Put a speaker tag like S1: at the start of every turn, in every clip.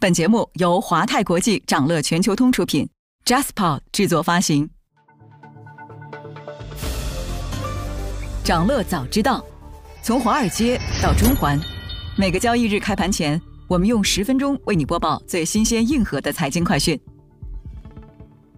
S1: 本节目由华泰国际掌乐全球通出品，Jaspa 制作发行。掌乐早知道，从华尔街到中环，每个交易日开盘前，我们用十分钟为你播报最新鲜、硬核的财经快讯。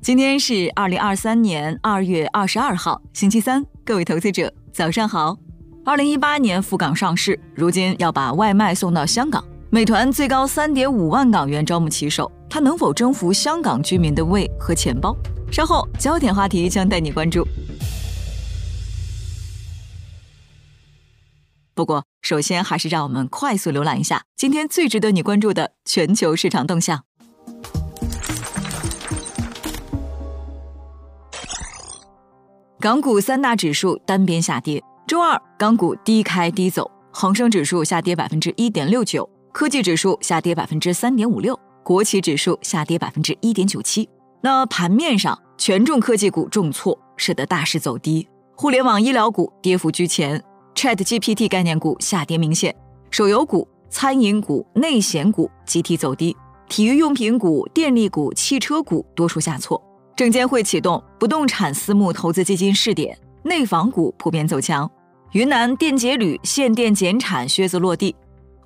S1: 今天是二零二三年二月二十二号，星期三，各位投资者早上好。二零一八年赴港上市，如今要把外卖送到香港。美团最高三点五万港元招募骑手，他能否征服香港居民的胃和钱包？稍后焦点话题将带你关注。不过，首先还是让我们快速浏览一下今天最值得你关注的全球市场动向。港股三大指数单边下跌，周二港股低开低走，恒生指数下跌百分之一点六九。科技指数下跌百分之三点五六，国企指数下跌百分之一点九七。那盘面上，权重科技股重挫，使得大势走低。互联网医疗股跌幅居前，Chat GPT 概念股下跌明显。手游股、餐饮股、内险股集体走低，体育用品股、电力股、汽车股多数下挫。证监会启动不动产私募投资基金试点，内房股普遍走强。云南电解铝限电减产靴子落地。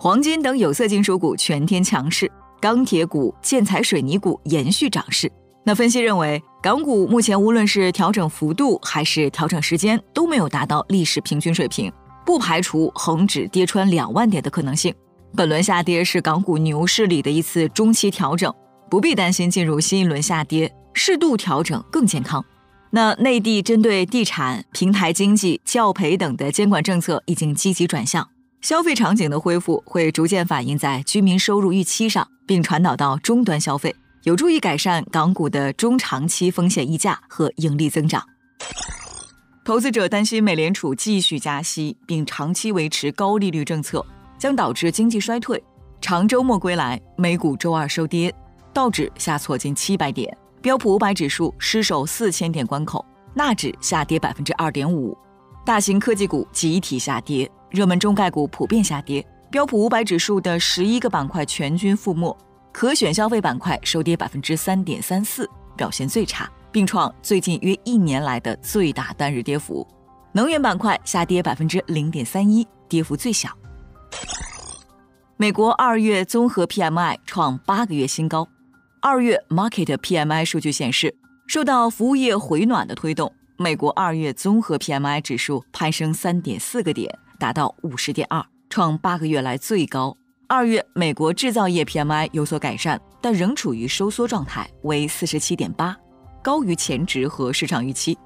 S1: 黄金等有色金属股全天强势，钢铁股、建材水泥股延续涨势。那分析认为，港股目前无论是调整幅度还是调整时间都没有达到历史平均水平，不排除恒指跌穿两万点的可能性。本轮下跌是港股牛市里的一次中期调整，不必担心进入新一轮下跌，适度调整更健康。那内地针对地产、平台经济、教培等的监管政策已经积极转向。消费场景的恢复会逐渐反映在居民收入预期上，并传导到终端消费，有助于改善港股的中长期风险溢价和盈利增长。投资者担心美联储继续加息，并长期维持高利率政策，将导致经济衰退。长周末归来，美股周二收跌，道指下挫近七百点，标普五百指数失守四千点关口，纳指下跌百分之二点五，大型科技股集体下跌。热门中概股普遍下跌，标普五百指数的十一个板块全军覆没，可选消费板块收跌百分之三点三四，表现最差，并创最近约一年来的最大单日跌幅。能源板块下跌百分之零点三一，跌幅最小。美国二月综合 PMI 创八个月新高，二月 Market PMI 数据显示，受到服务业回暖的推动，美国二月综合 PMI 指数攀升三点四个点。达到五十点二，创八个月来最高。二月美国制造业 PMI 有所改善，但仍处于收缩状态，为四十七点八，高于前值和市场预期。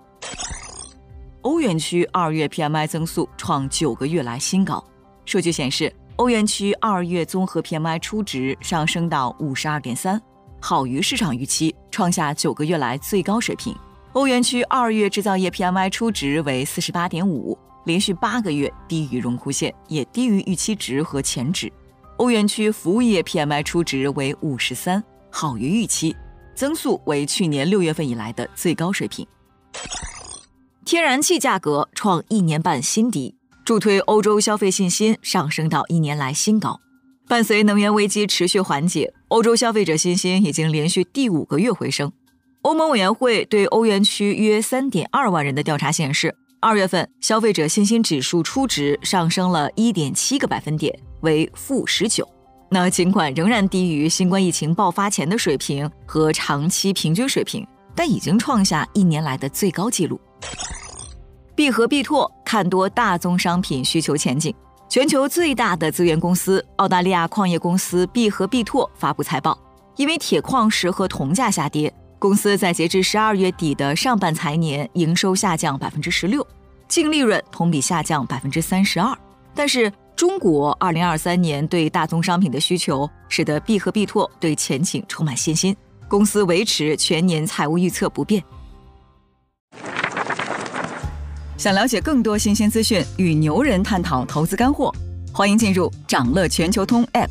S1: 欧元区二月 PMI 增速创九个月来新高。数据显示，欧元区二月综合 PMI 初值上升到五十二点三，好于市场预期，创下九个月来最高水平。欧元区二月制造业 PMI 初值为四十八点五。连续八个月低于荣枯线，也低于预期值和前值。欧元区服务业 PMI 初值为五十三，好于预期，增速为去年六月份以来的最高水平。天然气价格创一年半新低，助推欧洲消费信心上升到一年来新高。伴随能源危机持续缓解，欧洲消费者信心已经连续第五个月回升。欧盟委员会对欧元区约三点二万人的调查显示。二月份消费者信心指数初值上升了一点七个百分点，为负十九。那尽管仍然低于新冠疫情爆发前的水平和长期平均水平，但已经创下一年来的最高纪录。必和必拓看多大宗商品需求前景。全球最大的资源公司澳大利亚矿业公司必和必拓发布财报，因为铁矿石和铜价下跌。公司在截至十二月底的上半财年营收下降百分之十六，净利润同比下降百分之三十二。但是，中国二零二三年对大宗商品的需求使得必和必拓对前景充满信心，公司维持全年财务预测不变。想了解更多新鲜资讯，与牛人探讨投资干货，欢迎进入掌乐全球通 App。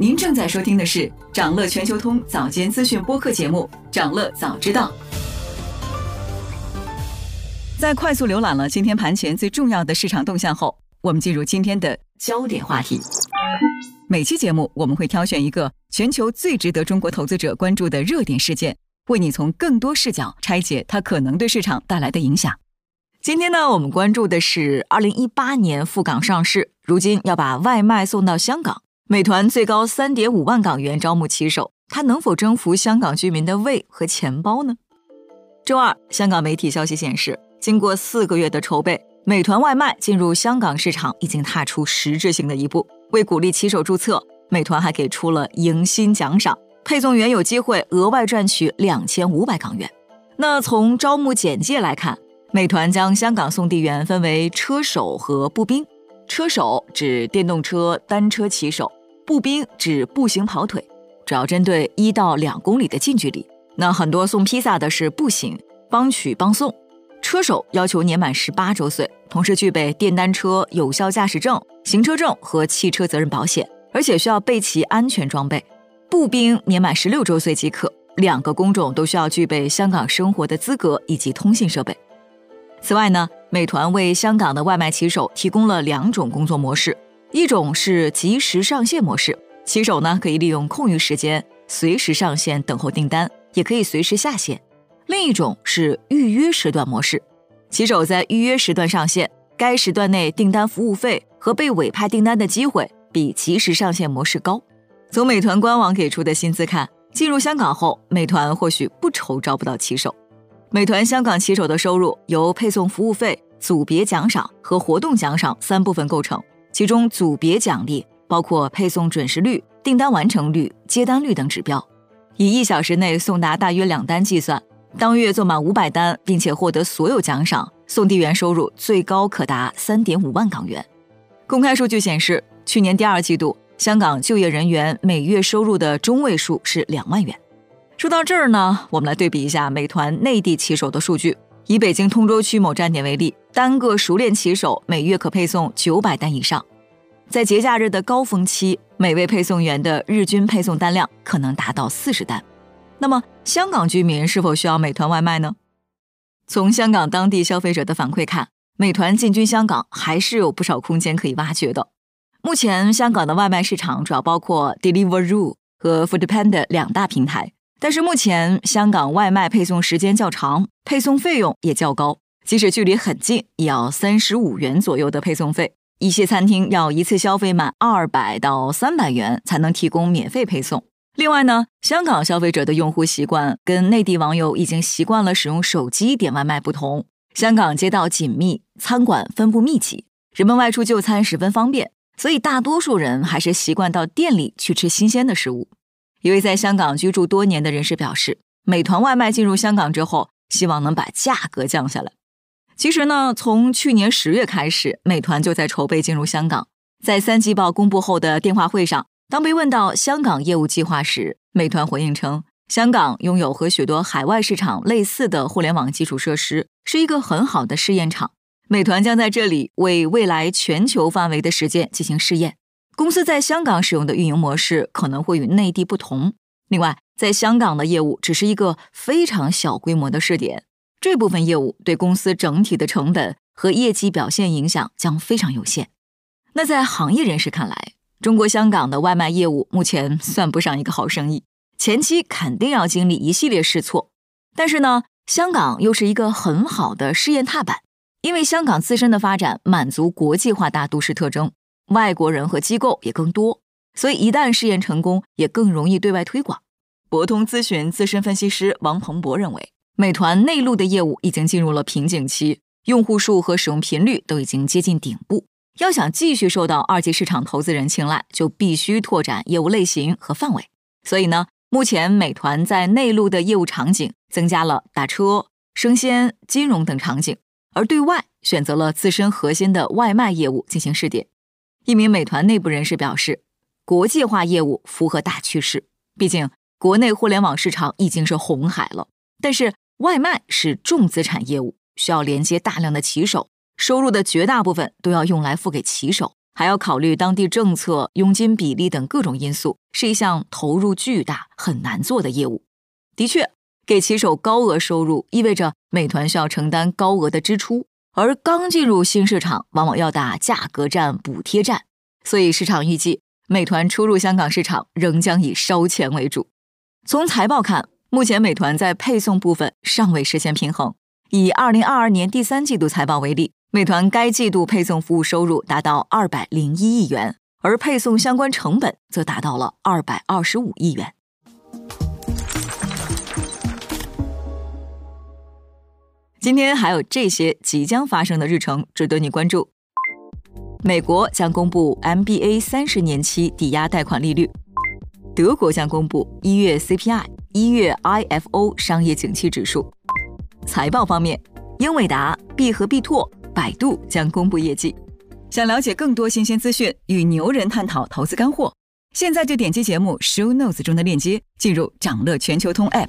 S1: 您正在收听的是掌乐全球通早间资讯播客节目《掌乐早知道》。在快速浏览了今天盘前最重要的市场动向后，我们进入今天的焦点话题。每期节目我们会挑选一个全球最值得中国投资者关注的热点事件。为你从更多视角拆解它可能对市场带来的影响。今天呢，我们关注的是二零一八年赴港上市，如今要把外卖送到香港。美团最高三点五万港元招募骑手，它能否征服香港居民的胃和钱包呢？周二，香港媒体消息显示，经过四个月的筹备，美团外卖进入香港市场已经踏出实质性的一步。为鼓励骑手注册，美团还给出了迎新奖赏。配送员有机会额外赚取两千五百港元。那从招募简介来看，美团将香港送递员分为车手和步兵。车手指电动车单车骑手，步兵指步行跑腿，主要针对一到两公里的近距离。那很多送披萨的是步行，帮取帮送。车手要求年满十八周岁，同时具备电单车有效驾驶证、行车证和汽车责任保险，而且需要备齐安全装备。步兵年满十六周岁即可，两个工种都需要具备香港生活的资格以及通信设备。此外呢，美团为香港的外卖骑手提供了两种工作模式，一种是即时上线模式，骑手呢可以利用空余时间随时上线等候订单，也可以随时下线；另一种是预约时段模式，骑手在预约时段上线，该时段内订单服务费和被委派订单的机会比即时上线模式高。从美团官网给出的薪资看，进入香港后，美团或许不愁招不到骑手。美团香港骑手的收入由配送服务费、组别奖赏和活动奖赏三部分构成，其中组别奖励包括配送准时率、订单完成率、接单率等指标。以一小时内送达大约两单计算，当月做满五百单并且获得所有奖赏，送递员收入最高可达三点五万港元。公开数据显示，去年第二季度。香港就业人员每月收入的中位数是两万元。说到这儿呢，我们来对比一下美团内地骑手的数据。以北京通州区某站点为例，单个熟练骑手每月可配送九百单以上。在节假日的高峰期，每位配送员的日均配送单量可能达到四十单。那么，香港居民是否需要美团外卖呢？从香港当地消费者的反馈看，美团进军香港还是有不少空间可以挖掘的。目前，香港的外卖市场主要包括 Deliveroo 和 Foodpanda 两大平台。但是目前，香港外卖配送时间较长，配送费用也较高。即使距离很近，也要三十五元左右的配送费。一些餐厅要一次消费满二百到三百元才能提供免费配送。另外呢，香港消费者的用户习惯跟内地网友已经习惯了使用手机点外卖不同。香港街道紧密，餐馆分布密集，人们外出就餐十分方便。所以，大多数人还是习惯到店里去吃新鲜的食物。一位在香港居住多年的人士表示，美团外卖进入香港之后，希望能把价格降下来。其实呢，从去年十月开始，美团就在筹备进入香港。在三季报公布后的电话会上，当被问到香港业务计划时，美团回应称，香港拥有和许多海外市场类似的互联网基础设施，是一个很好的试验场。美团将在这里为未来全球范围的实践进行试验。公司在香港使用的运营模式可能会与内地不同。另外，在香港的业务只是一个非常小规模的试点，这部分业务对公司整体的成本和业绩表现影响将非常有限。那在行业人士看来，中国香港的外卖业务目前算不上一个好生意，前期肯定要经历一系列试错。但是呢，香港又是一个很好的试验踏板。因为香港自身的发展满足国际化大都市特征，外国人和机构也更多，所以一旦试验成功，也更容易对外推广。博通咨询资深分析师王鹏博认为，美团内陆的业务已经进入了瓶颈期，用户数和使用频率都已经接近顶部。要想继续受到二级市场投资人青睐，就必须拓展业务类型和范围。所以呢，目前美团在内陆的业务场景增加了打车、生鲜、金融等场景。而对外选择了自身核心的外卖业务进行试点。一名美团内部人士表示，国际化业务符合大趋势，毕竟国内互联网市场已经是红海了，但是外卖是重资产业务，需要连接大量的骑手，收入的绝大部分都要用来付给骑手，还要考虑当地政策、佣金比例等各种因素，是一项投入巨大、很难做的业务。的确，给骑手高额收入意味着美团需要承担高额的支出，而刚进入新市场，往往要打价格战、补贴战，所以市场预计。美团初入香港市场仍将以烧钱为主。从财报看，目前美团在配送部分尚未实现平衡。以二零二二年第三季度财报为例，美团该季度配送服务收入达到二百零一亿元，而配送相关成本则达到了二百二十五亿元。今天还有这些即将发生的日程值得你关注。美国将公布 MBA 三十年期抵押贷款利率，德国将公布一月 CPI、一月 IFO 商业景气指数。财报方面，英伟达、必和必拓、百度将公布业绩。想了解更多新鲜资讯，与牛人探讨投资干货，现在就点击节目 Show Notes 中的链接，进入掌乐全球通 App。